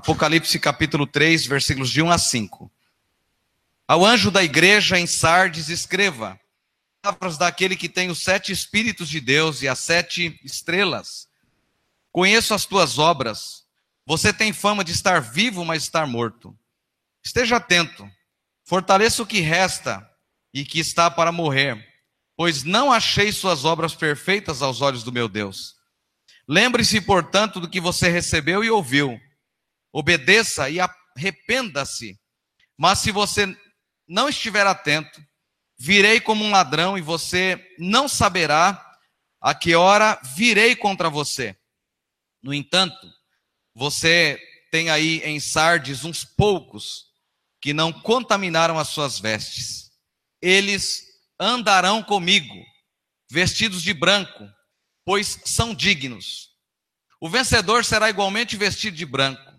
Apocalipse capítulo 3, versículos de 1 a 5. Ao anjo da igreja em Sardes, escreva: Palavras daquele que tem os sete Espíritos de Deus e as sete estrelas. Conheço as tuas obras. Você tem fama de estar vivo, mas estar morto. Esteja atento. Fortaleça o que resta e que está para morrer, pois não achei suas obras perfeitas aos olhos do meu Deus. Lembre-se, portanto, do que você recebeu e ouviu obedeça e arrependa-se. Mas se você não estiver atento, virei como um ladrão e você não saberá a que hora virei contra você. No entanto, você tem aí em Sardes uns poucos que não contaminaram as suas vestes. Eles andarão comigo, vestidos de branco, pois são dignos. O vencedor será igualmente vestido de branco.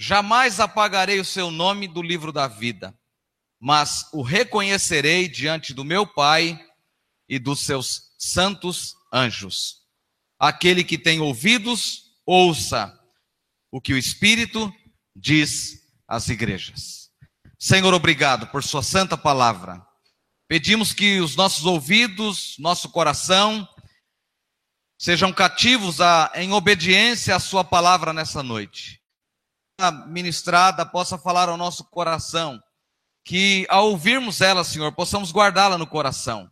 Jamais apagarei o seu nome do livro da vida, mas o reconhecerei diante do meu Pai e dos seus santos anjos. Aquele que tem ouvidos, ouça o que o Espírito diz às igrejas. Senhor, obrigado por Sua santa palavra. Pedimos que os nossos ouvidos, nosso coração, sejam cativos a, em obediência à Sua palavra nessa noite ministrada possa falar ao nosso coração, que ao ouvirmos ela, Senhor, possamos guardá-la no coração.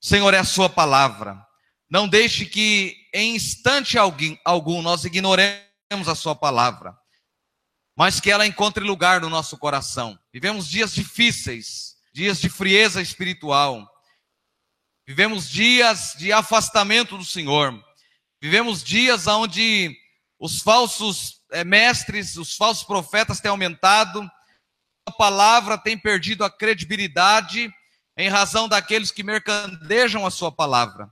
Senhor, é a Sua palavra. Não deixe que em instante algum nós ignoremos a Sua palavra, mas que ela encontre lugar no nosso coração. Vivemos dias difíceis, dias de frieza espiritual. Vivemos dias de afastamento do Senhor. Vivemos dias onde os falsos é, mestres, os falsos profetas têm aumentado, a palavra tem perdido a credibilidade em razão daqueles que mercandejam a sua palavra.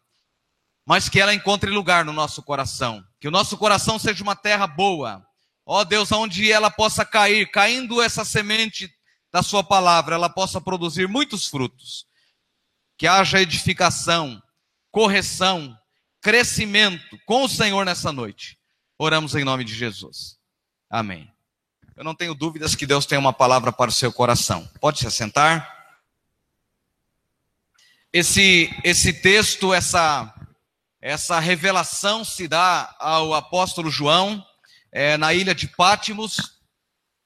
Mas que ela encontre lugar no nosso coração, que o nosso coração seja uma terra boa. Ó Deus, onde ela possa cair, caindo essa semente da sua palavra, ela possa produzir muitos frutos. Que haja edificação, correção, crescimento com o Senhor nessa noite. Oramos em nome de Jesus. Amém. Eu não tenho dúvidas que Deus tem uma palavra para o seu coração. Pode se assentar. Esse, esse texto, essa, essa revelação se dá ao apóstolo João é, na ilha de Pátimos.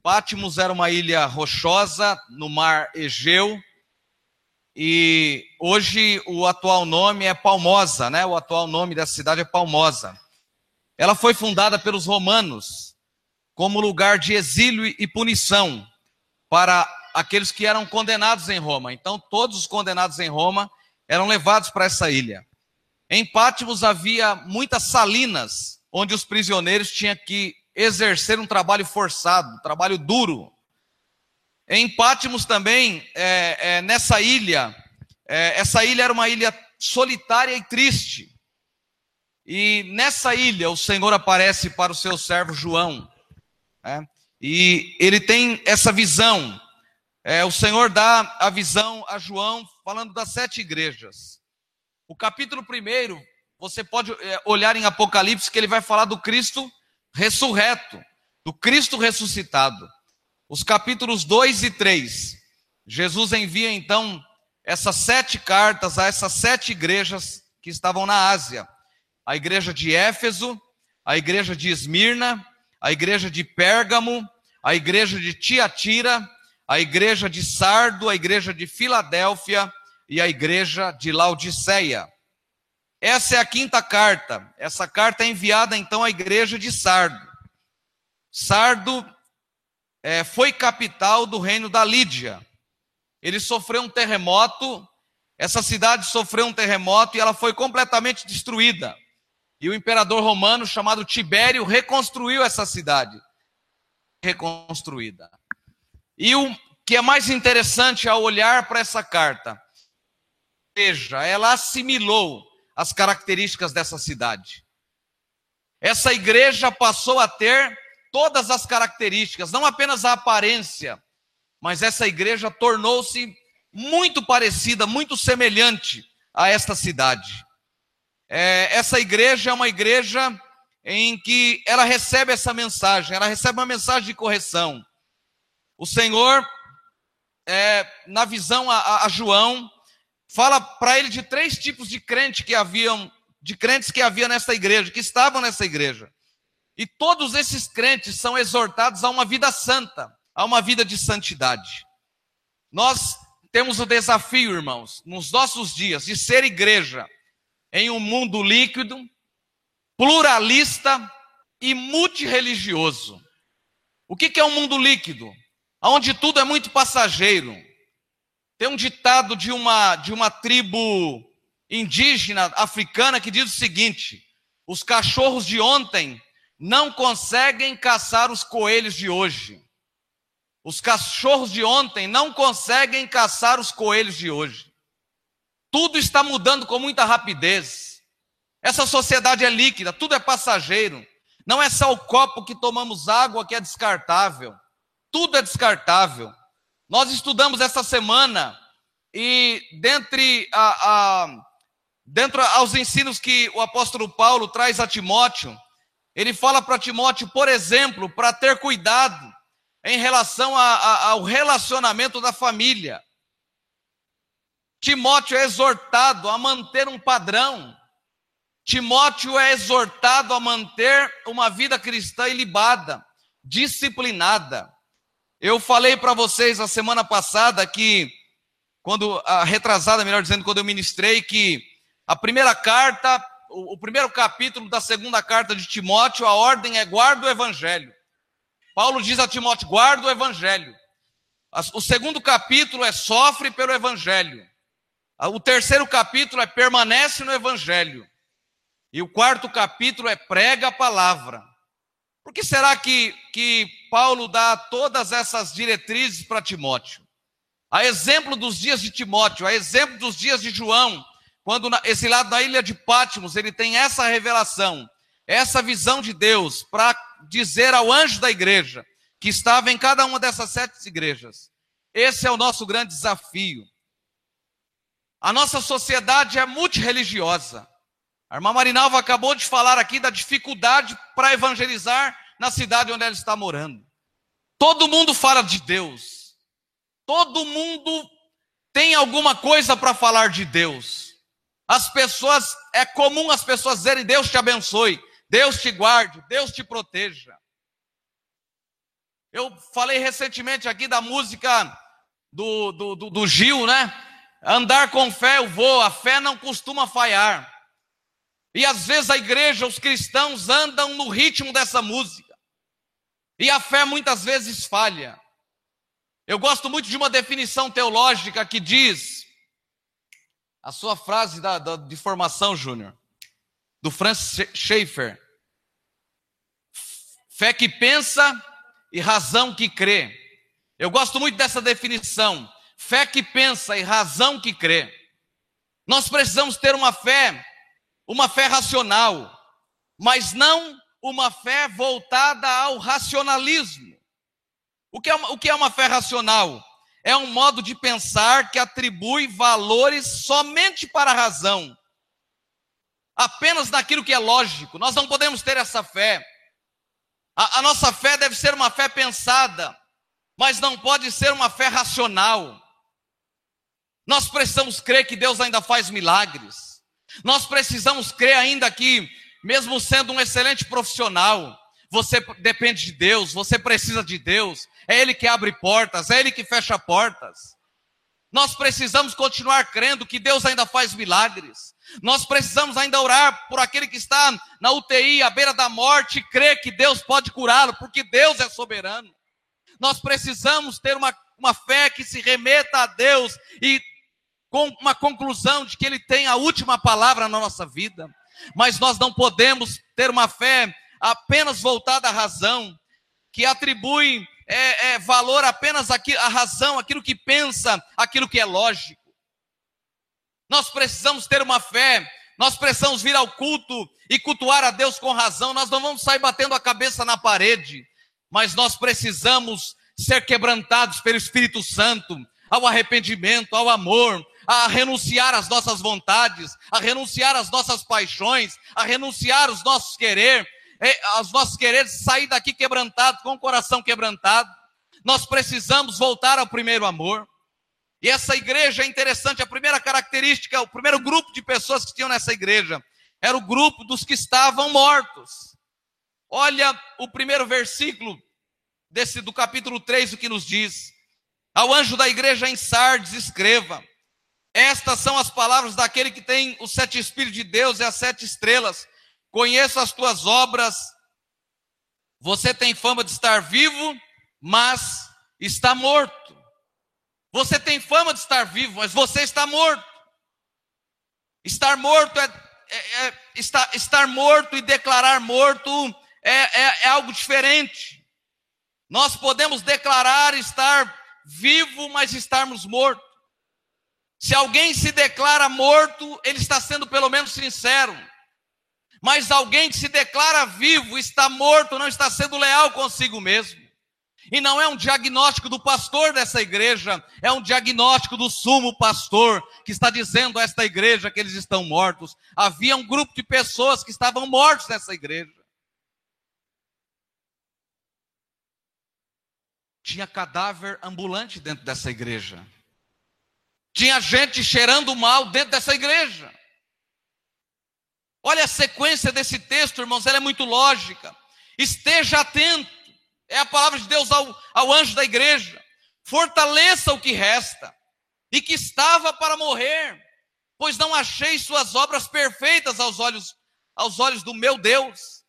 Pátimos era uma ilha rochosa no mar Egeu. E hoje o atual nome é Palmosa, né? O atual nome dessa cidade é Palmosa. Ela foi fundada pelos romanos como lugar de exílio e punição para aqueles que eram condenados em Roma. Então, todos os condenados em Roma eram levados para essa ilha. Em Pátimos havia muitas salinas, onde os prisioneiros tinham que exercer um trabalho forçado, um trabalho duro. Em Pátimos também, é, é, nessa ilha, é, essa ilha era uma ilha solitária e triste. E nessa ilha o Senhor aparece para o seu servo João. Né? E ele tem essa visão. É, o Senhor dá a visão a João falando das sete igrejas. O capítulo primeiro, você pode é, olhar em Apocalipse que ele vai falar do Cristo ressurreto, do Cristo ressuscitado. Os capítulos 2 e 3, Jesus envia então essas sete cartas a essas sete igrejas que estavam na Ásia a igreja de Éfeso, a igreja de Esmirna, a igreja de Pérgamo, a igreja de Tiatira, a igreja de Sardo, a igreja de Filadélfia e a igreja de Laodiceia. Essa é a quinta carta. Essa carta é enviada então à igreja de Sardo. Sardo é, foi capital do reino da Lídia. Ele sofreu um terremoto, essa cidade sofreu um terremoto e ela foi completamente destruída. E o imperador romano chamado Tibério reconstruiu essa cidade. Reconstruída. E o que é mais interessante ao olhar para essa carta, veja, ela assimilou as características dessa cidade. Essa igreja passou a ter todas as características, não apenas a aparência, mas essa igreja tornou-se muito parecida, muito semelhante a esta cidade. É, essa igreja é uma igreja em que ela recebe essa mensagem, ela recebe uma mensagem de correção. O Senhor, é, na visão a, a João, fala para ele de três tipos de crentes que haviam, de crentes que havia nessa igreja, que estavam nessa igreja. E todos esses crentes são exortados a uma vida santa, a uma vida de santidade. Nós temos o desafio, irmãos, nos nossos dias, de ser igreja em um mundo líquido, pluralista e multireligioso. O que é um mundo líquido? Onde tudo é muito passageiro. Tem um ditado de uma, de uma tribo indígena africana que diz o seguinte: os cachorros de ontem não conseguem caçar os coelhos de hoje. Os cachorros de ontem não conseguem caçar os coelhos de hoje. Tudo está mudando com muita rapidez. Essa sociedade é líquida, tudo é passageiro. Não é só o copo que tomamos água que é descartável. Tudo é descartável. Nós estudamos essa semana e dentre a, a, dentro aos ensinos que o apóstolo Paulo traz a Timóteo, ele fala para Timóteo, por exemplo, para ter cuidado em relação a, a, ao relacionamento da família. Timóteo é exortado a manter um padrão. Timóteo é exortado a manter uma vida cristã ilibada, disciplinada. Eu falei para vocês a semana passada que, quando, a retrasada, melhor dizendo, quando eu ministrei, que a primeira carta, o, o primeiro capítulo da segunda carta de Timóteo, a ordem é guarda o evangelho. Paulo diz a Timóteo: guarda o evangelho. O segundo capítulo é sofre pelo evangelho. O terceiro capítulo é permanece no evangelho. E o quarto capítulo é prega a palavra. Por que será que, que Paulo dá todas essas diretrizes para Timóteo? A exemplo dos dias de Timóteo, a exemplo dos dias de João, quando esse lado da ilha de Pátimos, ele tem essa revelação, essa visão de Deus para dizer ao anjo da igreja, que estava em cada uma dessas sete igrejas. Esse é o nosso grande desafio. A nossa sociedade é multireligiosa. A irmã Marinalva acabou de falar aqui da dificuldade para evangelizar na cidade onde ela está morando. Todo mundo fala de Deus. Todo mundo tem alguma coisa para falar de Deus. As pessoas, é comum as pessoas dizerem: Deus te abençoe. Deus te guarde, Deus te proteja. Eu falei recentemente aqui da música do, do, do, do Gil, né? Andar com fé eu vou, a fé não costuma falhar. E às vezes a igreja, os cristãos andam no ritmo dessa música. E a fé muitas vezes falha. Eu gosto muito de uma definição teológica que diz, a sua frase da, da, de formação, Júnior, do Francis Schaeffer. Fé que pensa e razão que crê. Eu gosto muito dessa definição. Fé que pensa e razão que crê. Nós precisamos ter uma fé, uma fé racional, mas não uma fé voltada ao racionalismo. O que é uma, o que é uma fé racional? É um modo de pensar que atribui valores somente para a razão, apenas naquilo que é lógico. Nós não podemos ter essa fé. A, a, nossa fé deve ser uma fé pensada, mas não pode ser uma fé racional. Nós precisamos crer que Deus ainda faz milagres. Nós precisamos crer ainda que, mesmo sendo um excelente profissional, você depende de Deus, você precisa de Deus. É Ele que abre portas, é Ele que fecha portas. Nós precisamos continuar crendo que Deus ainda faz milagres. Nós precisamos ainda orar por aquele que está na UTI, à beira da morte, e crer que Deus pode curá-lo, porque Deus é soberano. Nós precisamos ter uma, uma fé que se remeta a Deus e com uma conclusão de que Ele tem a última palavra na nossa vida. Mas nós não podemos ter uma fé apenas voltada à razão, que atribui é, é, valor apenas à razão, aquilo que pensa, aquilo que é lógico. Nós precisamos ter uma fé, nós precisamos vir ao culto e cultuar a Deus com razão. Nós não vamos sair batendo a cabeça na parede, mas nós precisamos ser quebrantados pelo Espírito Santo, ao arrependimento, ao amor, a renunciar às nossas vontades, a renunciar às nossas paixões, a renunciar aos nossos querer, é, os nossos quereres, sair daqui quebrantado, com o coração quebrantado. Nós precisamos voltar ao primeiro amor. E essa igreja é interessante, a primeira característica, o primeiro grupo de pessoas que tinham nessa igreja era o grupo dos que estavam mortos. Olha o primeiro versículo desse do capítulo 3, o que nos diz: Ao anjo da igreja em Sardes, escreva: Estas são as palavras daquele que tem os sete espíritos de Deus e as sete estrelas. Conheço as tuas obras. Você tem fama de estar vivo, mas está morto. Você tem fama de estar vivo, mas você está morto. Estar morto é, é, é estar, estar morto e declarar morto é, é, é algo diferente. Nós podemos declarar estar vivo, mas estarmos mortos. Se alguém se declara morto, ele está sendo pelo menos sincero. Mas alguém que se declara vivo, está morto, não está sendo leal consigo mesmo. E não é um diagnóstico do pastor dessa igreja, é um diagnóstico do sumo pastor, que está dizendo a esta igreja que eles estão mortos. Havia um grupo de pessoas que estavam mortos nessa igreja. Tinha cadáver ambulante dentro dessa igreja. Tinha gente cheirando mal dentro dessa igreja. Olha a sequência desse texto, irmãos, ela é muito lógica. Esteja atento é a palavra de Deus ao, ao anjo da igreja. Fortaleça o que resta e que estava para morrer, pois não achei suas obras perfeitas aos olhos, aos olhos do meu Deus.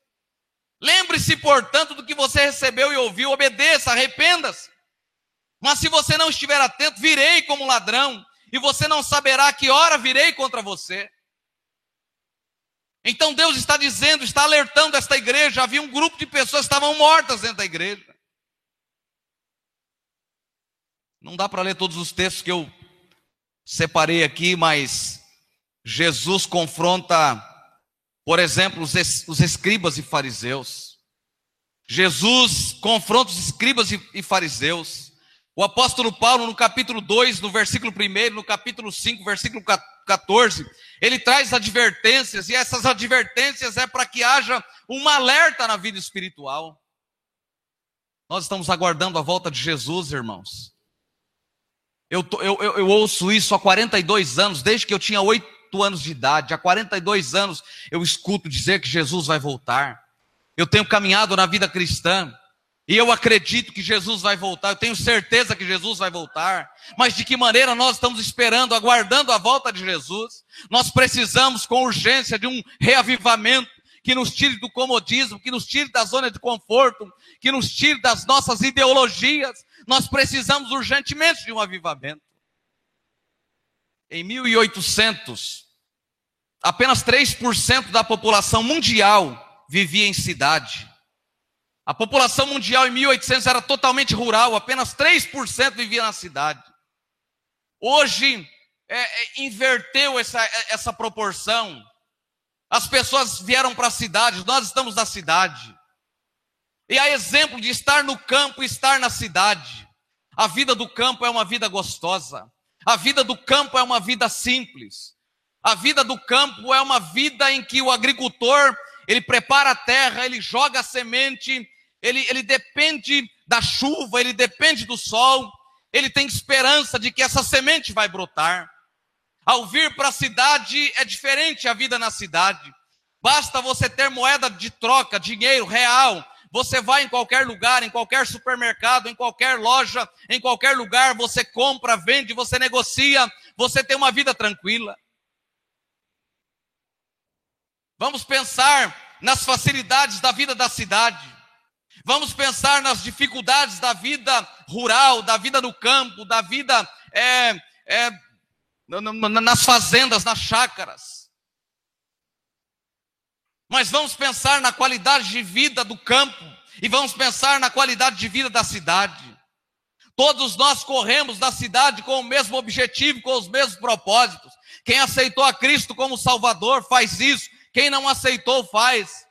Lembre-se, portanto, do que você recebeu e ouviu, obedeça, arrependa-se. Mas se você não estiver atento, virei como ladrão, e você não saberá que hora virei contra você. Então Deus está dizendo, está alertando esta igreja. Havia um grupo de pessoas que estavam mortas dentro da igreja. Não dá para ler todos os textos que eu separei aqui, mas Jesus confronta, por exemplo, os, es, os escribas e fariseus. Jesus confronta os escribas e, e fariseus. O apóstolo Paulo, no capítulo 2, no versículo 1, no capítulo 5, versículo 14, ele traz advertências, e essas advertências é para que haja um alerta na vida espiritual. Nós estamos aguardando a volta de Jesus, irmãos. Eu, eu, eu, eu ouço isso há 42 anos, desde que eu tinha 8 anos de idade. Há 42 anos eu escuto dizer que Jesus vai voltar. Eu tenho caminhado na vida cristã. E eu acredito que Jesus vai voltar, eu tenho certeza que Jesus vai voltar. Mas de que maneira nós estamos esperando, aguardando a volta de Jesus? Nós precisamos com urgência de um reavivamento que nos tire do comodismo, que nos tire da zona de conforto, que nos tire das nossas ideologias. Nós precisamos urgentemente de um avivamento. Em 1800, apenas 3% da população mundial vivia em cidade. A população mundial em 1800 era totalmente rural, apenas 3% vivia na cidade. Hoje, é, é, inverteu essa, é, essa proporção. As pessoas vieram para a cidade, nós estamos na cidade. E há exemplo de estar no campo e estar na cidade. A vida do campo é uma vida gostosa. A vida do campo é uma vida simples. A vida do campo é uma vida em que o agricultor, ele prepara a terra, ele joga a semente, ele, ele depende da chuva, ele depende do sol, ele tem esperança de que essa semente vai brotar. Ao vir para a cidade é diferente a vida na cidade. Basta você ter moeda de troca, dinheiro real. Você vai em qualquer lugar, em qualquer supermercado, em qualquer loja, em qualquer lugar, você compra, vende, você negocia, você tem uma vida tranquila. Vamos pensar nas facilidades da vida da cidade. Vamos pensar nas dificuldades da vida rural, da vida no campo, da vida é, é, nas fazendas, nas chácaras. Mas vamos pensar na qualidade de vida do campo e vamos pensar na qualidade de vida da cidade. Todos nós corremos da cidade com o mesmo objetivo, com os mesmos propósitos. Quem aceitou a Cristo como Salvador faz isso, quem não aceitou faz.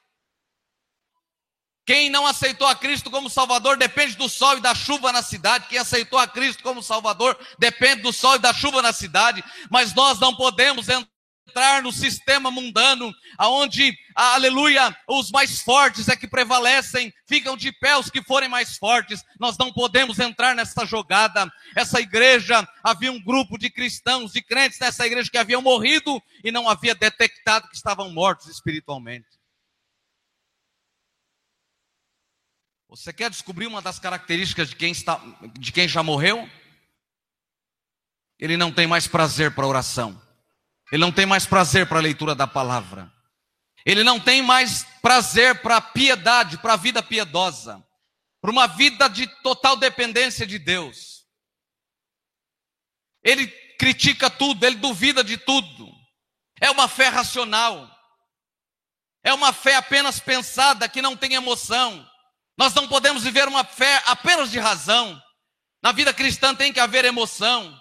Quem não aceitou a Cristo como Salvador depende do sol e da chuva na cidade. Quem aceitou a Cristo como Salvador depende do sol e da chuva na cidade. Mas nós não podemos entrar no sistema mundano, aonde, aleluia, os mais fortes é que prevalecem, ficam de pé os que forem mais fortes. Nós não podemos entrar nessa jogada. Essa igreja, havia um grupo de cristãos, de crentes nessa igreja que haviam morrido e não havia detectado que estavam mortos espiritualmente. Você quer descobrir uma das características de quem, está, de quem já morreu? Ele não tem mais prazer para oração. Ele não tem mais prazer para a leitura da palavra. Ele não tem mais prazer para a piedade, para a vida piedosa, para uma vida de total dependência de Deus. Ele critica tudo, ele duvida de tudo. É uma fé racional. É uma fé apenas pensada, que não tem emoção. Nós não podemos viver uma fé apenas de razão. Na vida cristã tem que haver emoção.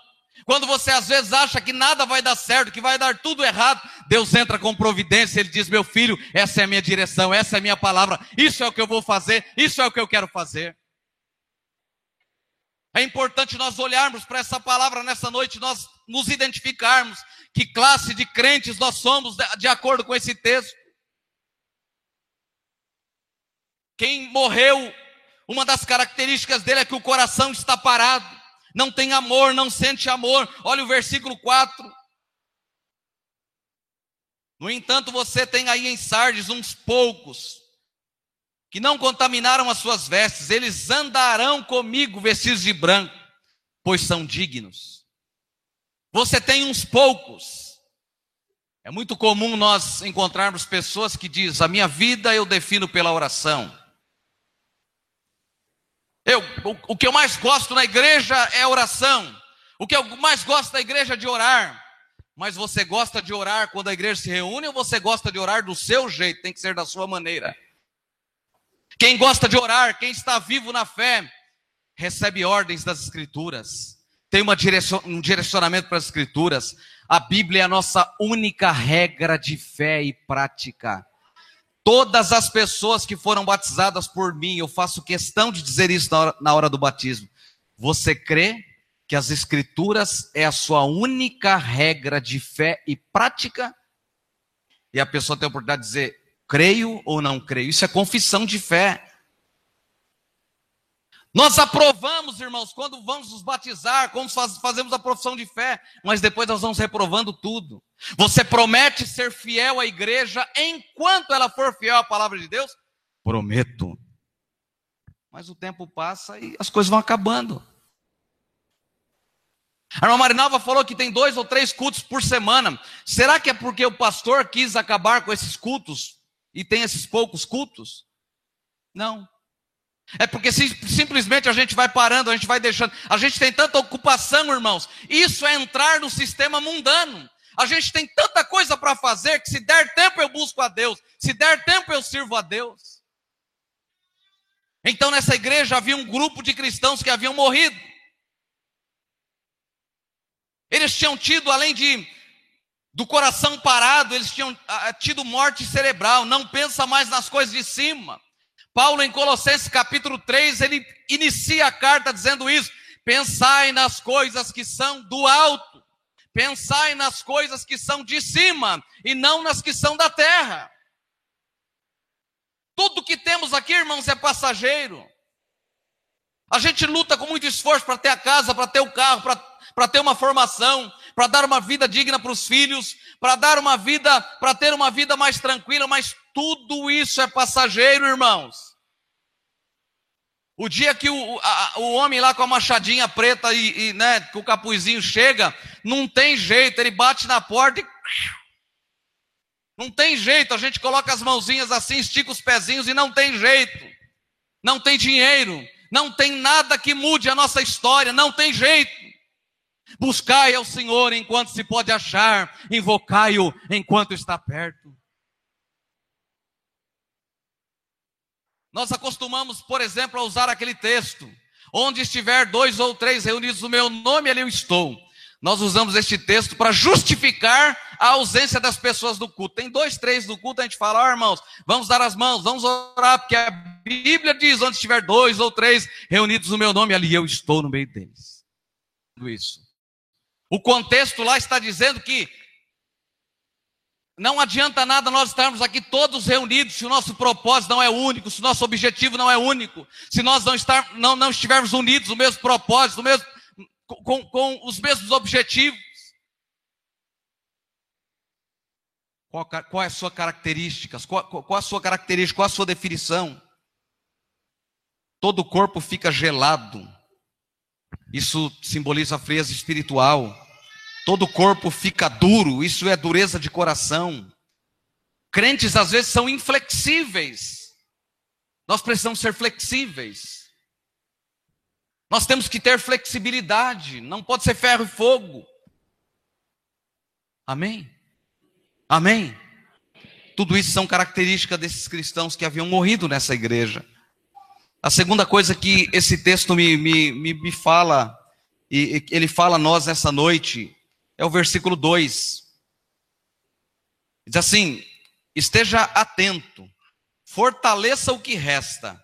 Quando você às vezes acha que nada vai dar certo, que vai dar tudo errado, Deus entra com providência, Ele diz: Meu filho, essa é a minha direção, essa é a minha palavra, isso é o que eu vou fazer, isso é o que eu quero fazer. É importante nós olharmos para essa palavra nessa noite, nós nos identificarmos que classe de crentes nós somos de acordo com esse texto. Quem morreu, uma das características dele é que o coração está parado não tem amor, não sente amor. Olha o versículo 4. No entanto, você tem aí em Sardes uns poucos que não contaminaram as suas vestes, eles andarão comigo vestidos de branco, pois são dignos. Você tem uns poucos. É muito comum nós encontrarmos pessoas que dizem: "A minha vida eu defino pela oração". Eu, o, o que eu mais gosto na igreja é oração. O que eu mais gosto da igreja é de orar. Mas você gosta de orar quando a igreja se reúne ou você gosta de orar do seu jeito? Tem que ser da sua maneira. Quem gosta de orar, quem está vivo na fé, recebe ordens das Escrituras, tem uma direcion, um direcionamento para as Escrituras. A Bíblia é a nossa única regra de fé e prática. Todas as pessoas que foram batizadas por mim, eu faço questão de dizer isso na hora, na hora do batismo. Você crê que as Escrituras é a sua única regra de fé e prática? E a pessoa tem a oportunidade de dizer, creio ou não creio. Isso é confissão de fé. Nós aprovamos, irmãos, quando vamos nos batizar, quando fazemos a profissão de fé, mas depois nós vamos reprovando tudo. Você promete ser fiel à igreja enquanto ela for fiel à palavra de Deus? Prometo. Mas o tempo passa e as coisas vão acabando. A irmã Marinalva falou que tem dois ou três cultos por semana. Será que é porque o pastor quis acabar com esses cultos e tem esses poucos cultos? Não. É porque simplesmente a gente vai parando, a gente vai deixando. A gente tem tanta ocupação, irmãos. Isso é entrar no sistema mundano. A gente tem tanta coisa para fazer que se der tempo eu busco a Deus, se der tempo eu sirvo a Deus. Então nessa igreja havia um grupo de cristãos que haviam morrido. Eles tinham tido, além de do coração parado, eles tinham ah, tido morte cerebral, não pensa mais nas coisas de cima. Paulo, em Colossenses capítulo 3, ele inicia a carta dizendo isso: pensai nas coisas que são do alto, pensai nas coisas que são de cima e não nas que são da terra. Tudo que temos aqui, irmãos, é passageiro. A gente luta com muito esforço para ter a casa, para ter o carro, para ter uma formação, para dar uma vida digna para os filhos, para dar uma vida, para ter uma vida mais tranquila, mas tudo isso é passageiro, irmãos. O dia que o, a, o homem lá com a machadinha preta e, e né, com o capuzinho chega, não tem jeito, ele bate na porta e. Não tem jeito, a gente coloca as mãozinhas assim, estica os pezinhos e não tem jeito. Não tem dinheiro, não tem nada que mude a nossa história, não tem jeito. Buscai ao Senhor enquanto se pode achar, invocai-o enquanto está perto. Nós acostumamos, por exemplo, a usar aquele texto: onde estiver dois ou três reunidos no meu nome, ali eu estou. Nós usamos este texto para justificar a ausência das pessoas do culto. Tem dois, três do culto, a gente fala, ó oh, irmãos, vamos dar as mãos, vamos orar, porque a Bíblia diz: onde estiver dois ou três reunidos no meu nome, ali eu estou no meio deles. Isso. O contexto lá está dizendo que Não adianta nada nós estarmos aqui todos reunidos se o nosso propósito não é único, se o nosso objetivo não é único, se nós não, estar, não, não estivermos unidos no mesmo propósito, no mesmo, com, com os mesmos objetivos. Qual, qual, é a sua característica? Qual, qual a sua característica? Qual a sua definição? Todo o corpo fica gelado. Isso simboliza a frieza espiritual. Todo o corpo fica duro. Isso é dureza de coração. Crentes às vezes são inflexíveis. Nós precisamos ser flexíveis. Nós temos que ter flexibilidade. Não pode ser ferro e fogo. Amém? Amém? Tudo isso são características desses cristãos que haviam morrido nessa igreja. A segunda coisa que esse texto me, me, me, me fala, e ele fala a nós nessa noite, é o versículo 2. Diz assim: esteja atento, fortaleça o que resta,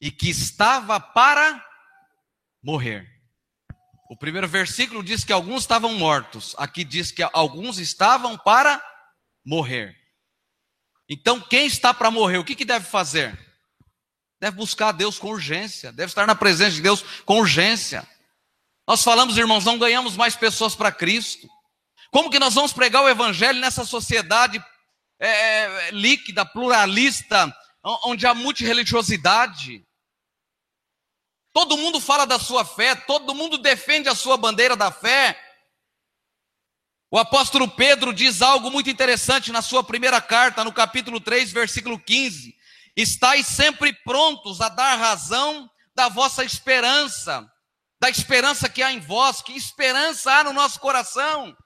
e que estava para morrer. O primeiro versículo diz que alguns estavam mortos, aqui diz que alguns estavam para morrer. Então, quem está para morrer, o que, que deve fazer? Deve buscar Deus com urgência, deve estar na presença de Deus com urgência. Nós falamos, irmãos, não ganhamos mais pessoas para Cristo. Como que nós vamos pregar o Evangelho nessa sociedade é, é líquida, pluralista, onde há multireligiosidade? Todo mundo fala da sua fé, todo mundo defende a sua bandeira da fé. O apóstolo Pedro diz algo muito interessante na sua primeira carta, no capítulo 3, versículo 15: Estais sempre prontos a dar razão da vossa esperança, da esperança que há em vós, que esperança há no nosso coração.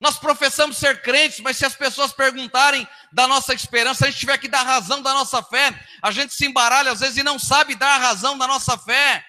Nós professamos ser crentes, mas se as pessoas perguntarem da nossa esperança, a gente tiver que dar razão da nossa fé, a gente se embaralha às vezes e não sabe dar a razão da nossa fé.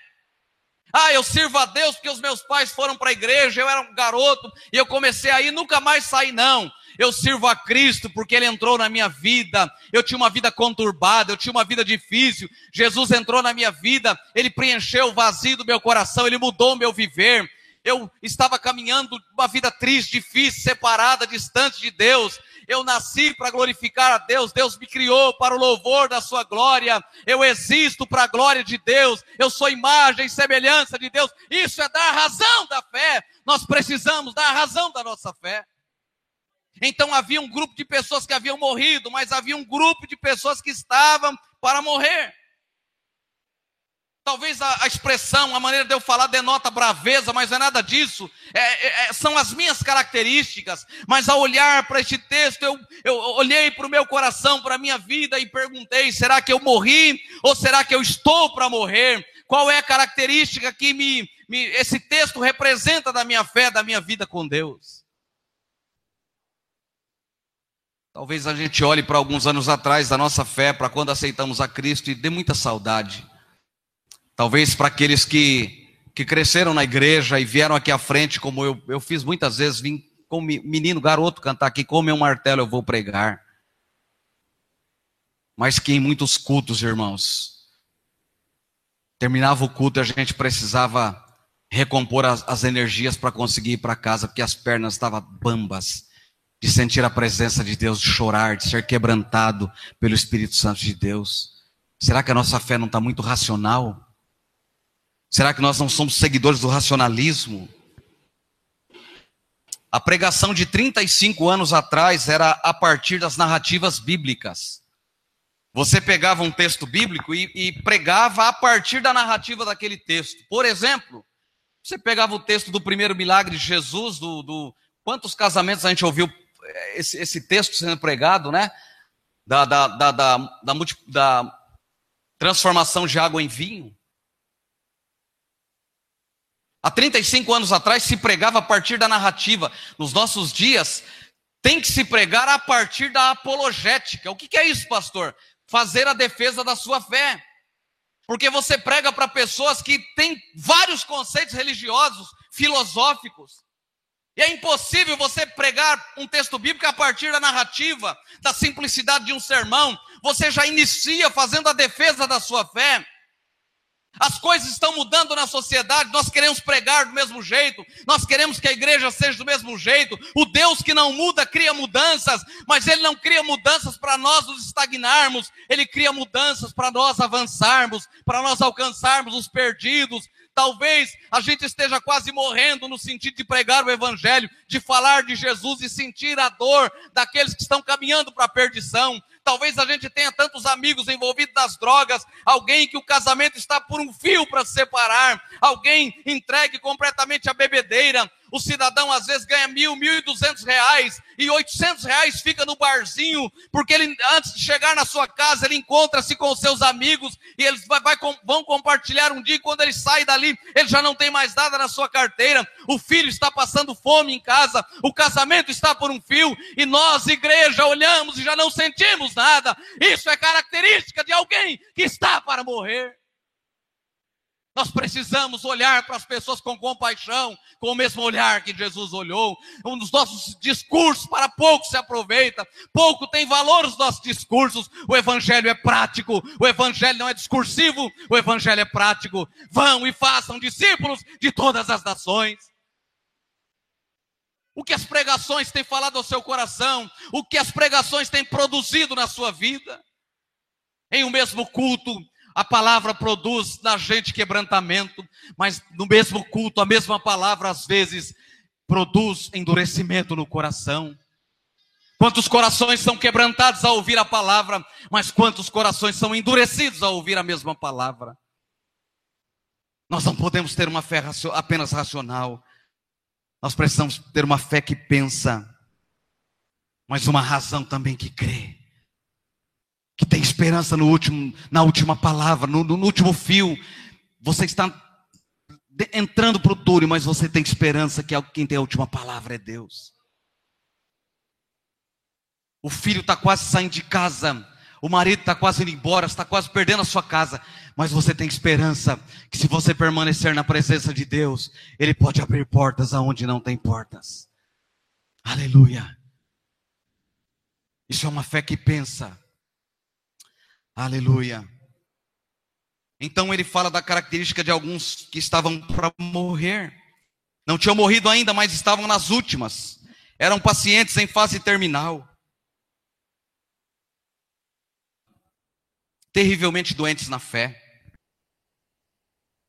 Ah, eu sirvo a Deus porque os meus pais foram para a igreja, eu era um garoto e eu comecei a ir, nunca mais saí, não. Eu sirvo a Cristo porque Ele entrou na minha vida. Eu tinha uma vida conturbada, eu tinha uma vida difícil. Jesus entrou na minha vida, Ele preencheu o vazio do meu coração, Ele mudou o meu viver eu estava caminhando uma vida triste, difícil, separada, distante de Deus. Eu nasci para glorificar a Deus, Deus me criou para o louvor da sua glória. Eu existo para a glória de Deus. Eu sou imagem e semelhança de Deus. Isso é dar razão da fé. Nós precisamos dar razão da nossa fé. Então havia um grupo de pessoas que haviam morrido, mas havia um grupo de pessoas que estavam para morrer. Talvez a, a, expressão, a maneira de eu falar denota braveza, mas não é nada disso. É, é, é são as minhas características. Mas ao olhar para este texto, eu, eu olhei para o meu coração, para a minha vida e perguntei: será que eu morri ou será que eu estou para morrer? Qual é a característica que me, me, esse texto representa da minha fé, da minha vida com Deus? Talvez a gente olhe para alguns anos atrás da nossa fé, para quando aceitamos a Cristo e dê muita saudade. Talvez para aqueles que, que cresceram na igreja e vieram aqui à frente, como eu, eu fiz muitas vezes, vim como menino, garoto cantar aqui, com meu martelo eu vou pregar. Mas que em muitos cultos, irmãos, terminava o culto e a gente precisava recompor as, as energias para conseguir ir para casa, porque as pernas estavam bambas de sentir a presença de Deus, de chorar, de ser quebrantado pelo Espírito Santo de Deus. Será que a nossa fé não está muito racional? Será que nós não somos seguidores do racionalismo? A pregação de 35 anos atrás era a partir das narrativas bíblicas. Você pegava um texto bíblico e, e, pregava a partir da narrativa daquele texto. Por exemplo, você pegava o texto do primeiro milagre de Jesus, do, do quantos casamentos a gente ouviu esse, esse texto sendo pregado, né? Da, da, da, da, da, da transformação de água em vinho. Há 35 anos atrás se pregava a partir da narrativa. Nos nossos dias, tem que se pregar a partir da apologética. O que é isso, pastor? Fazer a defesa da sua fé. Porque você prega para pessoas que têm vários conceitos religiosos, filosóficos. E é impossível você pregar um texto bíblico a partir da narrativa, da simplicidade de um sermão. Você já inicia fazendo a defesa da sua fé. As coisas estão mudando na sociedade, nós queremos pregar do mesmo jeito, nós queremos que a igreja seja do mesmo jeito. O Deus que não muda cria mudanças, mas Ele não cria mudanças para nós nos estagnarmos, Ele cria mudanças para nós avançarmos, para nós alcançarmos os perdidos. Talvez a gente esteja quase morrendo no sentido de pregar o Evangelho, de falar de Jesus e sentir a dor daqueles que estão caminhando para a perdição. Talvez a gente tenha tantos amigos envolvidos nas drogas, alguém que o casamento está por um fio para se separar, alguém entregue completamente à bebedeira, o cidadão às vezes ganha mil, mil e duzentos reais e oitocentos reais fica no barzinho, porque ele antes de chegar na sua casa ele encontra-se com os seus amigos e eles vai, vai, vão compartilhar um dia. E quando ele sai dali, ele já não tem mais nada na sua carteira. O filho está passando fome em casa, o casamento está por um fio e nós, igreja, olhamos e já não sentimos nada. Isso é característica de alguém que está para morrer. Nós precisamos olhar para as pessoas com compaixão, com o mesmo olhar que Jesus olhou. Um dos nossos discursos para pouco se aproveita, pouco tem valor os nossos discursos. O evangelho é prático, o evangelho não é discursivo, o evangelho é prático. Vão e façam discípulos de todas as nações. O que as pregações têm falado ao seu coração, o que as pregações têm produzido na sua vida. Em um mesmo culto, a palavra produz na gente quebrantamento, mas no mesmo culto, a mesma palavra às vezes produz endurecimento no coração. Quantos corações são quebrantados ao ouvir a palavra, mas quantos corações são endurecidos ao ouvir a mesma palavra? Nós não podemos ter uma fé apenas racional, nós precisamos ter uma fé que pensa, mas uma razão também que crê que tem esperança no último, na última palavra, no, no último fio. Você está entrando para o túnel, mas você tem esperança que quem tem a última palavra é Deus. O filho está quase saindo de casa, o marido está quase indo embora, está quase perdendo a sua casa, mas você tem esperança que se você permanecer na presença de Deus, Ele pode abrir portas aonde não tem portas. Aleluia. Isso é uma fé que pensa. Aleluia. Então ele fala da característica de alguns que estavam para morrer. Não tinham morrido ainda, mas estavam nas últimas. Eram pacientes em fase terminal. Terrivelmente doentes na fé.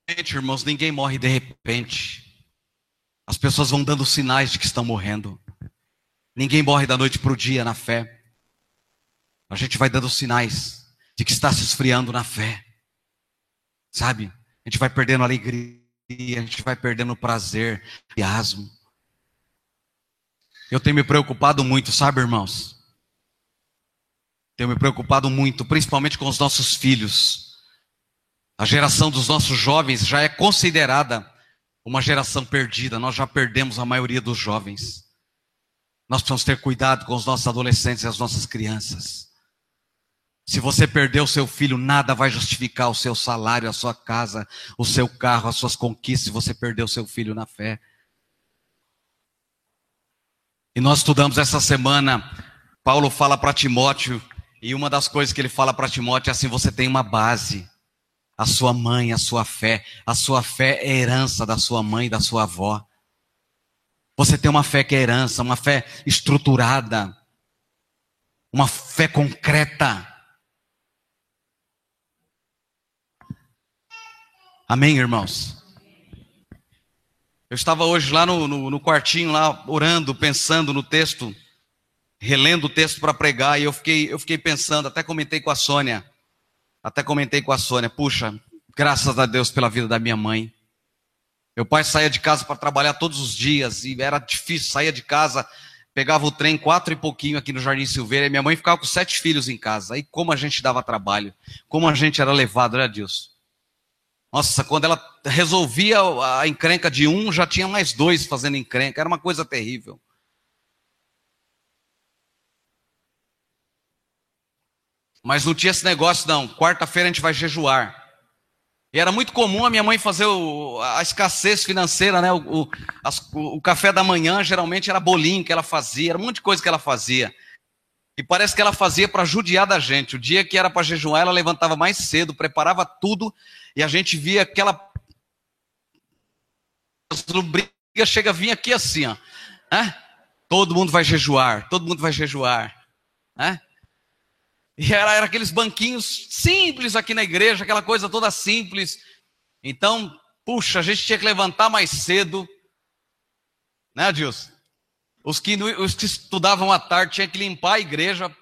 Irmãos, ninguém morre de repente. As pessoas vão dando sinais de que estão morrendo. Ninguém morre da noite para o dia na fé. A gente vai dando sinais de que está se esfriando na fé. Sabe? A gente vai perdendo alegria, a gente vai perdendo prazer, entusiasmo. Eu tenho me preocupado muito, sabe, irmãos? Tenho me preocupado muito, principalmente com os nossos filhos. A geração dos nossos jovens já é considerada uma geração perdida. Nós já perdemos a maioria dos jovens. Nós precisamos ter cuidado com os nossos adolescentes e as nossas crianças. Se você perdeu seu filho, nada vai justificar o seu salário, a sua casa, o seu carro, as suas conquistas, se você perdeu seu filho na fé. E nós estudamos essa semana, Paulo fala para Timóteo, e uma das coisas que ele fala para Timóteo é assim: você tem uma base, a sua mãe, a sua fé. A sua fé é herança da sua mãe e da sua avó. Você tem uma fé que é herança, uma fé estruturada, uma fé concreta. Amém, irmãos? Eu estava hoje lá no, no, no, quartinho, lá orando, pensando no texto, relendo o texto para pregar, e eu fiquei, eu fiquei pensando, até comentei com a Sônia, até comentei com a Sônia, puxa, graças a Deus pela vida da minha mãe. Meu pai saía de casa para trabalhar todos os dias, e era difícil, saía de casa, pegava o trem quatro e pouquinho aqui no Jardim Silveira, e minha mãe ficava com sete filhos em casa. Aí como a gente dava trabalho, como a gente era levado, né, Deus? Nossa, quando ela resolvia a encrenca de um, já tinha mais dois fazendo encrenca. Era uma coisa terrível. Mas não tinha esse negócio, não. Quarta-feira a gente vai jejuar. E era muito comum a minha mãe fazer o, a escassez financeira, né? O, o, as, o, café da manhã geralmente era bolinho que ela fazia, era um monte de coisa que ela fazia. E parece que ela fazia para judiar da gente. O dia que era para jejuar, ela levantava mais cedo, preparava tudo, e a gente via aquela. As lombrigas chega a vir aqui assim, ó. Todo mundo vai jejuar, todo mundo vai jejuar. É? E era, era aqueles banquinhos simples aqui na igreja, aquela coisa toda simples. Então, puxa, a gente tinha que levantar mais cedo. Né, Adilson? Os que, os que estudavam à tarde tinham que limpar a igreja,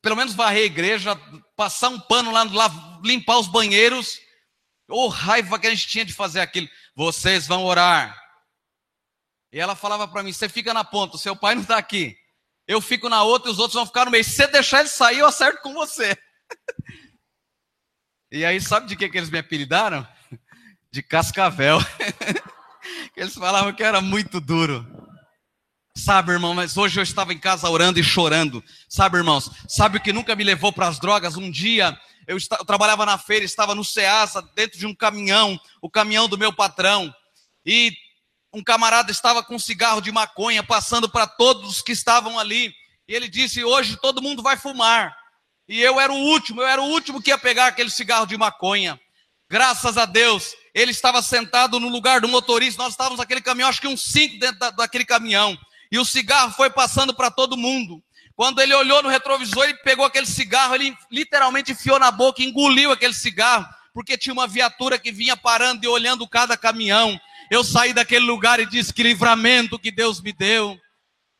pelo menos varrer a igreja, passar um pano lá, lá limpar os banheiros. Ô oh, raiva que a gente tinha de fazer aquilo. Vocês vão orar. E ela falava para mim: você fica na ponta, seu pai não está aqui. Eu fico na outra e os outros vão ficar no meio. Se você deixar ele sair, eu acerto com você. e aí, sabe de que, que eles me apelidaram? De cascavel. eles falavam que era muito duro. Sabe, irmão, mas hoje eu estava em casa orando e chorando. Sabe, irmãos, sabe o que nunca me levou para as drogas? Um dia eu, eu, trabalhava na feira, estava no Ceasa, dentro de um caminhão, o caminhão do meu patrão, e um camarada estava com um cigarro de maconha passando para todos que estavam ali. E ele disse: Hoje todo mundo vai fumar. E eu era o último, eu era o último que ia pegar aquele cigarro de maconha. Graças a Deus, ele estava sentado no lugar do motorista. Nós estávamos naquele caminhão, acho que uns cinco dentro da, daquele caminhão e o cigarro foi passando para todo mundo. Quando ele olhou no retrovisor, ele pegou aquele cigarro, ele literalmente enfiou na boca, engoliu aquele cigarro, porque tinha uma viatura que vinha parando e olhando cada caminhão. Eu saí daquele lugar e disse: Que livramento que Deus me deu.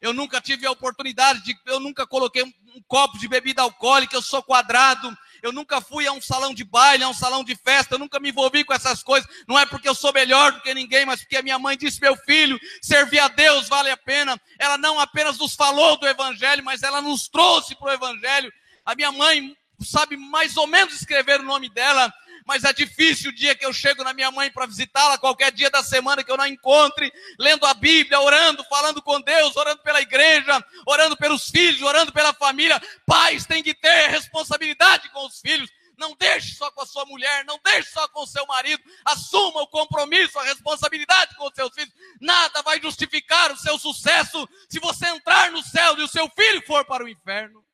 Eu nunca tive a oportunidade de, eu nunca coloquei um, um copo de bebida alcoólica, eu sou quadrado, eu nunca fui a um salão de baile, a um salão de festa, eu nunca me envolvi com essas coisas. Não é porque eu sou melhor do que ninguém, mas porque a minha mãe disse: meu filho, servir a Deus vale a pena. Ela não apenas nos falou do Evangelho, mas ela nos trouxe para o Evangelho. A minha mãe sabe mais ou menos escrever o nome dela mas é difícil o dia que eu chego na minha mãe para visitá-la, qualquer dia da semana que eu não encontre, lendo a Bíblia, orando, falando com Deus, orando pela igreja, orando pelos filhos, orando pela família. Pais têm que ter responsabilidade com os filhos. Não deixe só com a sua mulher, não deixe só com o seu marido. Assuma o compromisso, a responsabilidade com os seus filhos. Nada vai justificar o seu sucesso se você entrar no céu e o seu filho for para o inferno.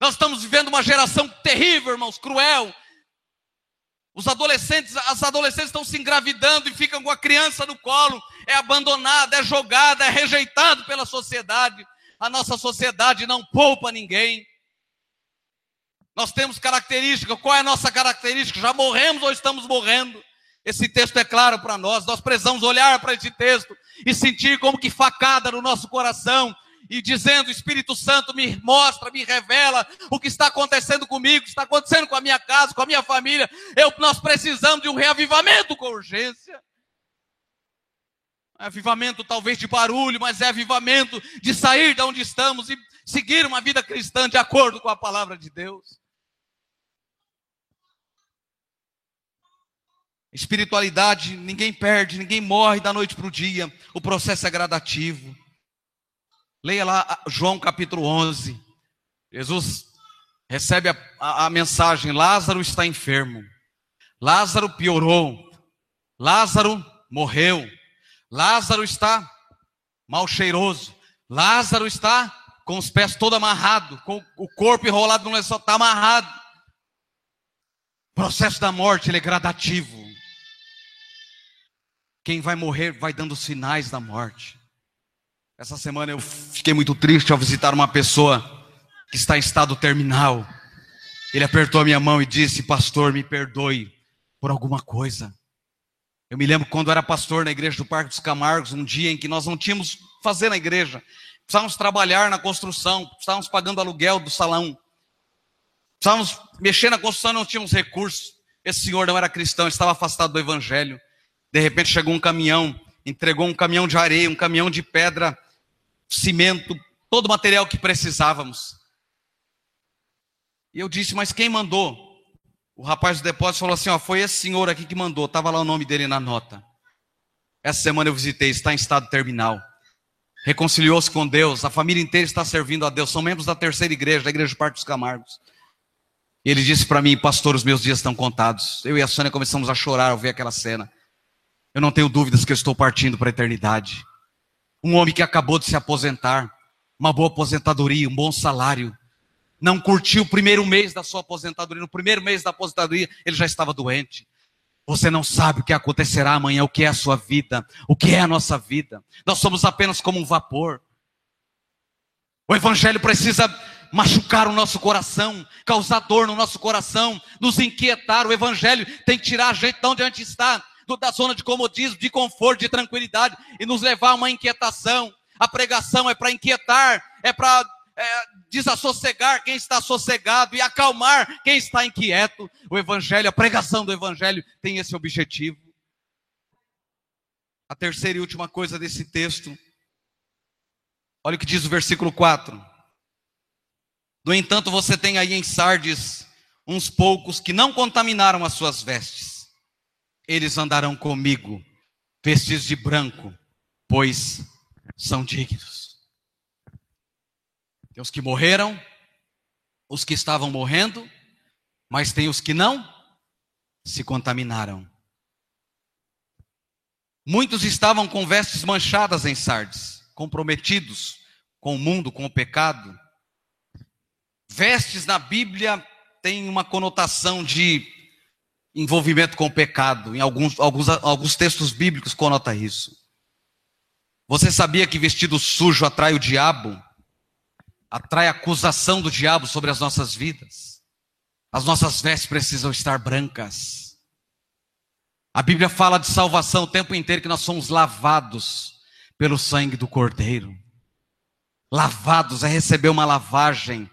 Nós estamos vivendo uma geração terrível, irmãos, cruel, os adolescentes, as adolescentes estão se engravidando e ficam com a criança no colo, é abandonada, é jogada, é rejeitado pela sociedade. A nossa sociedade não poupa ninguém. Nós temos característica, qual é a nossa característica? Já morremos ou estamos morrendo? Esse texto é claro para nós, nós precisamos olhar para esse texto e sentir como que facada no nosso coração, e dizendo: Espírito Santo, me mostra, me revela o que está acontecendo comigo, o que está acontecendo com a minha casa, com a minha família. Eu, nós precisamos de um reavivamento com urgência. É avivamento talvez de barulho, mas é avivamento de sair de onde estamos e seguir uma vida cristã de acordo com a palavra de Deus. Espiritualidade, ninguém perde, ninguém morre da noite para o dia. O processo é gradativo. Leia lá João capítulo 11. Jesus recebe a, a, a, mensagem: Lázaro está enfermo. Lázaro piorou. Lázaro morreu. Lázaro está mal cheiroso. Lázaro está com os pés todo amarrado, com o corpo enrolado no lençol, está amarrado. O processo da morte ele é gradativo. Quem vai morrer vai dando sinais da morte. Essa semana eu fiquei muito triste ao visitar uma pessoa que está em estado terminal. Ele apertou a minha mão e disse: Pastor, me perdoe por alguma coisa. Eu me lembro quando era pastor na igreja do Parque dos Camargos, um dia em que nós não tínhamos fazer na igreja, precisávamos trabalhar na construção, estávamos pagando aluguel do salão, precisávamos mexer na construção, não tínhamos recursos. Esse senhor não era cristão, estava afastado do evangelho. De repente chegou um caminhão, entregou um caminhão de areia, um caminhão de pedra cimento, todo o material que precisávamos. E eu disse, mas quem mandou? O rapaz do depósito falou assim: ó, foi esse senhor aqui que mandou, estava lá o nome dele na nota. Essa semana eu visitei, está em estado terminal. Reconciliou-se com Deus, a família inteira está servindo a Deus, são membros da terceira igreja, da igreja do Parque dos Camargos. E ele disse para mim, pastor, os meus dias estão contados. Eu e a Sônia começamos a chorar ao ver aquela cena. Eu não tenho dúvidas que eu estou partindo para a eternidade. Um homem que acabou de se aposentar. uma boa aposentadoria, um bom salário. Não curtiu o primeiro mês da sua aposentadoria. No primeiro mês da aposentadoria, ele já estava doente. Você não sabe o que acontecerá amanhã, o que é a sua vida, o que é a nossa vida. Nós somos apenas como um vapor. O Evangelho precisa machucar o nosso coração, causar dor no nosso coração, nos inquietar. O Evangelho tem que tirar a gente de onde a gente está, da zona de comodismo, de conforto, de tranquilidade e nos levar a uma inquietação. A pregação é para inquietar, é para é, desassossegar quem está sossegado e acalmar quem está inquieto. O Evangelho, a pregação do Evangelho tem esse objetivo. A terceira e última coisa desse texto, olha o que diz o versículo 4. No entanto, você tem aí em Sardes uns poucos que não contaminaram as suas vestes. Eles andarão comigo, vestidos de branco, pois são dignos. Tem os que morreram, os que estavam morrendo, mas tem os que não se contaminaram. Muitos estavam com vestes manchadas em Sardes, comprometidos com o mundo, com o pecado. Vestes na Bíblia tem uma conotação de envolvimento com o pecado. Em alguns, alguns, alguns textos bíblicos conota isso. Você sabia que vestido sujo atrai o diabo? Atrai a acusação do diabo sobre as nossas vidas. As nossas vestes precisam estar brancas. A Bíblia fala de salvação o tempo inteiro que nós somos lavados pelo sangue do Cordeiro. Lavados é receber uma lavagem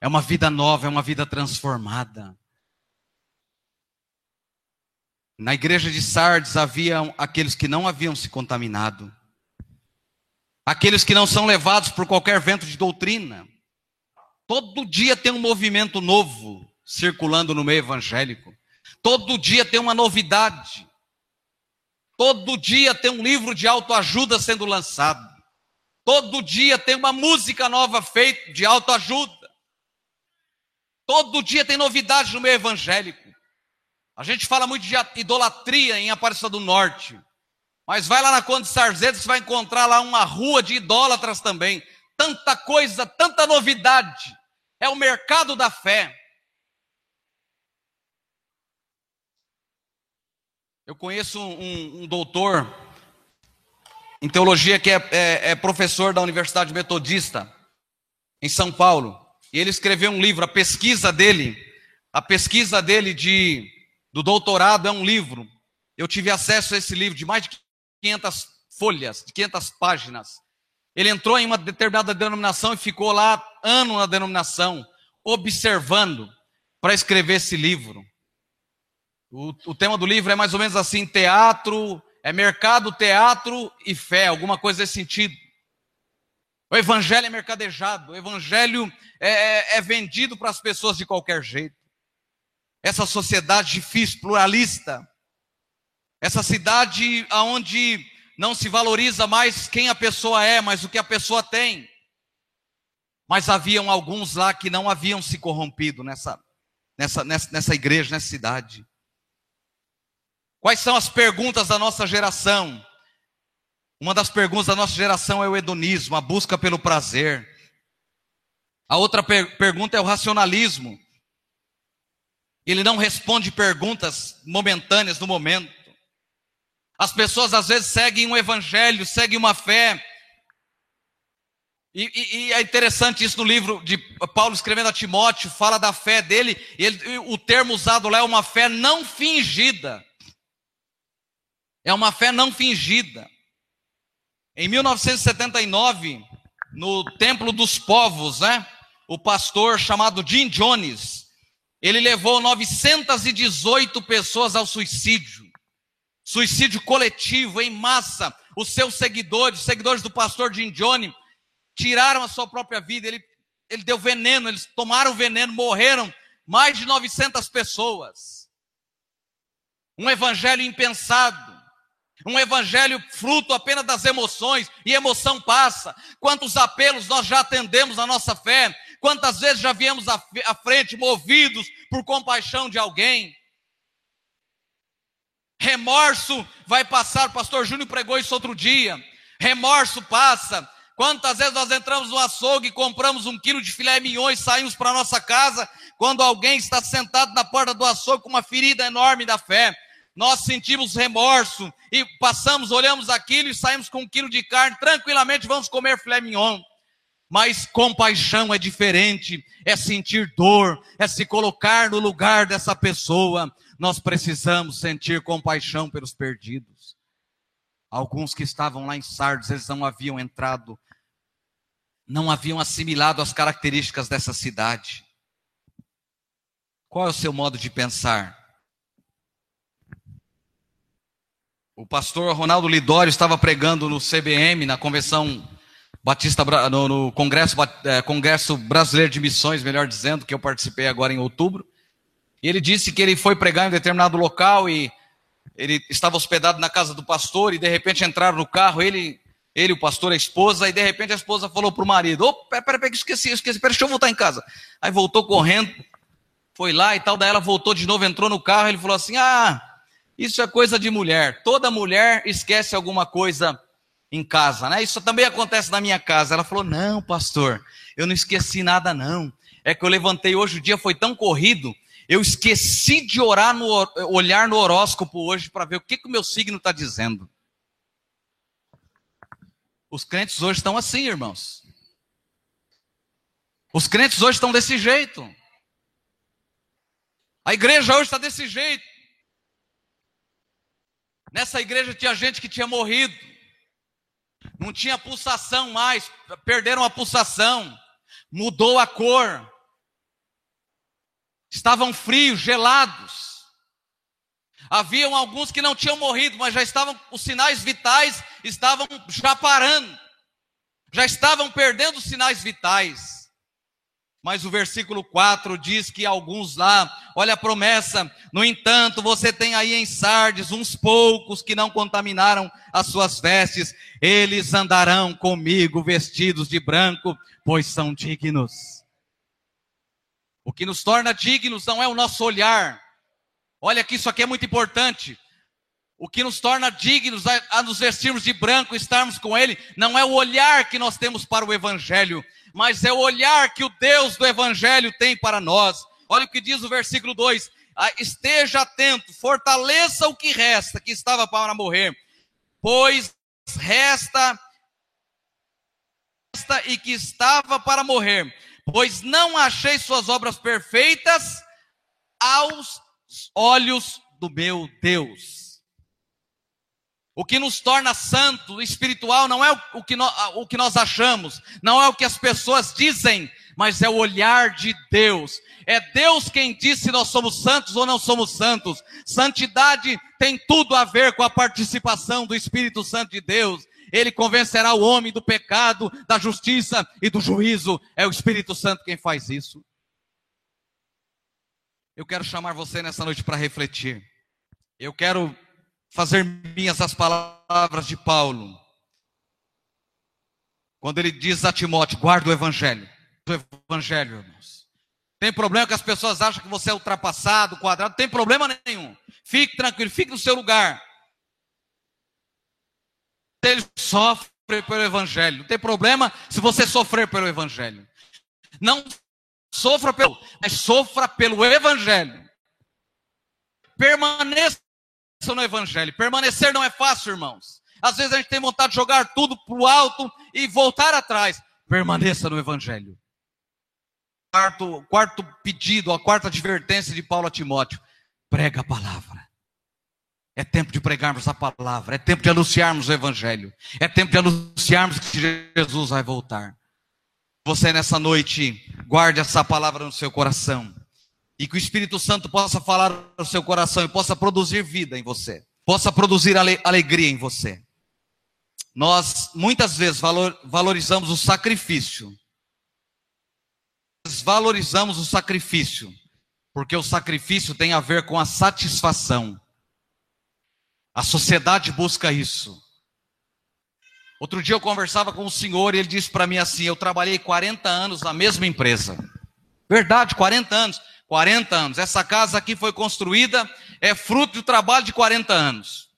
é uma vida nova, é uma vida transformada. Na igreja de Sardes haviam aqueles que não haviam se contaminado, aqueles que não são levados por qualquer vento de doutrina. Todo dia tem um movimento novo circulando no meio evangélico. Todo dia tem uma novidade. Todo dia tem um livro de autoajuda sendo lançado. Todo dia tem uma música nova feita de autoajuda. Todo dia tem novidade no meio evangélico. A gente fala muito de idolatria em Aparecida do Norte. Mas vai lá na Conde Sarzedo, você vai encontrar lá uma rua de idólatras também. Tanta coisa, tanta novidade. É o mercado da fé. Eu conheço um, um doutor em teologia que é, é, é professor da Universidade Metodista, em São Paulo. E ele escreveu um livro, a pesquisa dele, a pesquisa dele de, do doutorado é um livro. Eu tive acesso a esse livro de mais de 500 folhas, de 500 páginas. Ele entrou em uma determinada denominação e ficou lá ano na denominação, observando para escrever esse livro. O, o tema do livro é mais ou menos assim: teatro, é mercado, teatro e fé, alguma coisa desse sentido. O evangelho é mercadejado, o evangelho é, é, é vendido para as pessoas de qualquer jeito. Essa sociedade difícil, pluralista, essa cidade onde não se valoriza mais quem a pessoa é, mas o que a pessoa tem. Mas haviam alguns lá que não haviam se corrompido nessa, nessa, nessa, nessa igreja, nessa cidade. Quais são as perguntas da nossa geração? Uma das perguntas da nossa geração é o hedonismo, a busca pelo prazer. A outra per pergunta é o racionalismo. Ele não responde perguntas momentâneas no momento. As pessoas às vezes seguem um evangelho, seguem uma fé. E, e, e, é interessante isso no livro de Paulo escrevendo a Timóteo, fala da fé dele, e ele, o termo usado lá é uma fé não fingida. É uma fé não fingida. Em 1979, no Templo dos Povos, né? O pastor chamado Jim Jones, ele levou 918 pessoas ao suicídio. Suicídio coletivo, em massa. Os seus seguidores, os seguidores do pastor Jim Jones, tiraram a sua própria vida. Ele, ele deu veneno, eles tomaram veneno, morreram mais de 900 pessoas. Um evangelho impensado um evangelho fruto apenas das emoções, e emoção passa. Quantos apelos nós já atendemos na nossa fé? Quantas vezes já viemos à frente movidos por compaixão de alguém? Remorso vai passar, o pastor Júnior pregou isso outro dia. Remorso passa Quantas vezes nós entramos no açougue, compramos um quilo de filé mignon e saímos para nossa casa, quando alguém está sentado na porta do açougue com uma ferida enorme da fé, nós sentimos remorso e passamos, olhamos aquilo e saímos com um quilo de carne, tranquilamente vamos comer filé mignon. Mas compaixão é diferente, é sentir dor, é se colocar no lugar dessa pessoa. Nós precisamos sentir compaixão pelos perdidos. Alguns que estavam lá em Sardes, eles não haviam entrado, não haviam assimilado as características dessa cidade. Qual é o seu modo de pensar? O pastor Ronaldo Lidório estava pregando no CBM, na convenção Batista, no, no Congresso, é, Congresso Brasileiro de Missões, melhor dizendo, que eu participei agora em outubro. E ele disse que ele foi pregar em um determinado local e ele estava hospedado na casa do pastor e de repente entraram no carro, ele, ele o pastor, a esposa, e de repente a esposa falou para o marido: Ô, oh, peraí, pera, esqueci, esqueci, pera, deixa eu voltar em casa. Aí voltou correndo, foi lá e tal, daí ela voltou de novo, entrou no carro, ele falou assim: Ah, isso é coisa de mulher. Toda mulher esquece alguma coisa em casa, né? Isso também acontece na minha casa. Ela falou: Não, pastor, eu não esqueci nada, não. É que eu levantei hoje, o dia foi tão corrido, eu esqueci de orar no, olhar no horóscopo hoje para ver o que, que o meu signo está dizendo. Os crentes hoje estão assim, irmãos. Os crentes hoje estão desse jeito. A igreja hoje está desse jeito. Nessa igreja tinha gente que tinha morrido. Não tinha pulsação mais, perderam a pulsação, mudou a cor, estavam frios, gelados. Haviam alguns que não tinham morrido, mas já estavam, os sinais vitais estavam já parando, já estavam perdendo os sinais vitais. Mas o versículo 4 diz que alguns lá, olha a promessa, no entanto, você tem aí em Sardes uns poucos que não contaminaram as suas vestes, eles andarão comigo vestidos de branco, pois são dignos. O que nos torna dignos não é o nosso olhar. Olha que isso aqui é muito importante. O que nos torna dignos a, a nos vestirmos de branco, estarmos com Ele, não é o olhar que nós temos para o Evangelho, mas é o olhar que o Deus do Evangelho tem para nós. Olha o que diz o versículo 2: ah, esteja atento, fortaleça o que resta, que estava para morrer, pois resta, resta e que estava para morrer, pois não achei suas obras perfeitas aos olhos do meu Deus. O que nos torna santo, espiritual, não é o que, o que nós achamos, não é o que as pessoas dizem, mas é o olhar de Deus. É Deus quem diz se nós somos santos ou não somos santos. Santidade tem tudo a ver com a participação do Espírito Santo de Deus. Ele convencerá o homem do pecado, da justiça e do juízo. É o Espírito Santo quem faz isso. Eu quero chamar você nessa noite para refletir. Eu quero fazer minhas as palavras de Paulo. Quando ele diz a Timóteo: guarda o evangelho. O evangelho, irmãos. Tem problema que as pessoas acham que você é ultrapassado, quadrado. Tem problema nenhum. Fique tranquilo, fique no seu lugar. Ele sofre pelo evangelho. Não tem problema se você sofrer pelo evangelho. Não sofra pelo, mas sofra pelo evangelho. Permaneça no Evangelho. Permanecer não é fácil, irmãos. Às vezes a gente tem vontade de jogar tudo para o alto e voltar atrás. Permaneça no Evangelho. Quarto, quarto pedido, a quarta advertência de Paulo a Timóteo: prega a palavra. É tempo de pregarmos a palavra, é tempo de anunciarmos o Evangelho, é tempo de anunciarmos que Jesus vai voltar. Você nessa noite, guarde essa palavra no seu coração e que o Espírito Santo possa falar no seu coração e possa produzir vida em você, possa produzir ale alegria em você. Nós muitas vezes valor, valorizamos o sacrifício, valorizamos o sacrifício, porque o sacrifício tem a ver com a satisfação. A sociedade busca isso. Outro dia eu conversava com um senhor e ele disse para mim assim: Eu trabalhei 40 anos na mesma empresa. Verdade, 40 anos. 40 anos. Essa casa aqui foi construída, é fruto do trabalho de 40 anos.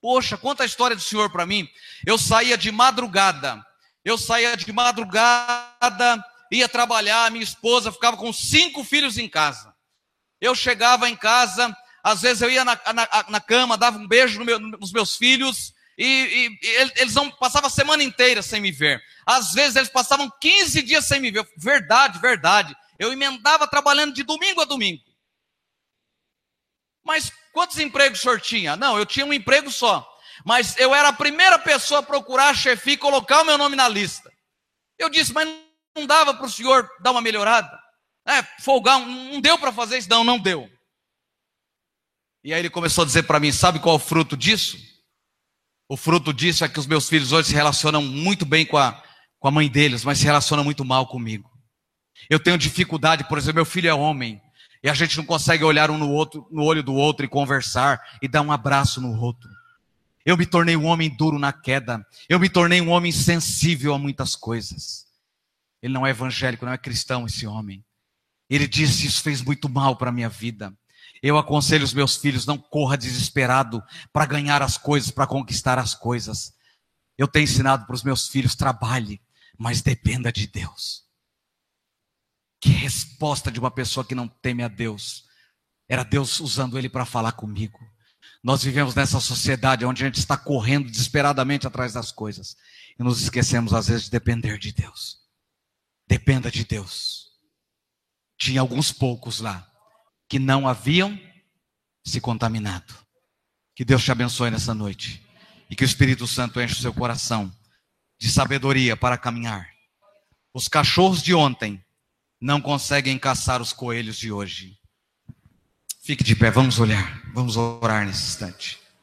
Poxa, conta a história do senhor para mim. Eu saía de madrugada, Eu saía de madrugada, ia trabalhar, minha esposa ficava com cinco filhos em casa. Eu chegava em casa, às vezes eu ia na, na, na cama, dava um beijo no meu, nos meus filhos, e, e, eles não passavam a semana inteira sem me ver. Às vezes eles passavam 15 dias sem me ver. Verdade, verdade. Eu emendava trabalhando de domingo a domingo. Mas quantos empregos o senhor tinha? Não, eu tinha um emprego só. Mas eu era a primeira pessoa a procurar a chefia e colocar o meu nome na lista. Eu disse, mas não dava para o senhor dar uma melhorada? É, folgar, não deu para fazer isso? Não, não deu. E aí ele começou a dizer para mim: sabe qual é o fruto disso? O fruto disso é que os meus filhos hoje se relacionam muito bem com a, com a mãe deles, mas se relacionam muito mal comigo. Eu tenho dificuldade, por exemplo, meu filho é homem, e a gente não consegue olhar um no outro, no olho do outro e conversar e dar um abraço no outro. Eu me tornei um homem duro na queda. Eu me tornei um homem sensível a muitas coisas. Ele não é evangélico, não é cristão esse homem. Ele disse: Isso fez muito mal para a minha vida. Eu aconselho os meus filhos: não corra desesperado para ganhar as coisas, para conquistar as coisas. Eu tenho ensinado para os meus filhos: trabalhe, mas dependa de Deus. Que resposta de uma pessoa que não teme a Deus. Era Deus usando ele para falar comigo. Nós vivemos nessa sociedade onde a gente está correndo desesperadamente atrás das coisas e nos esquecemos às vezes de depender de Deus. Dependa de Deus. Tinha alguns poucos lá que não haviam se contaminado. Que Deus te abençoe nessa noite e que o Espírito Santo enche o seu coração de sabedoria para caminhar. Os cachorros de ontem não conseguem caçar os coelhos de hoje. Fique de pé, vamos olhar, vamos orar nesse instante.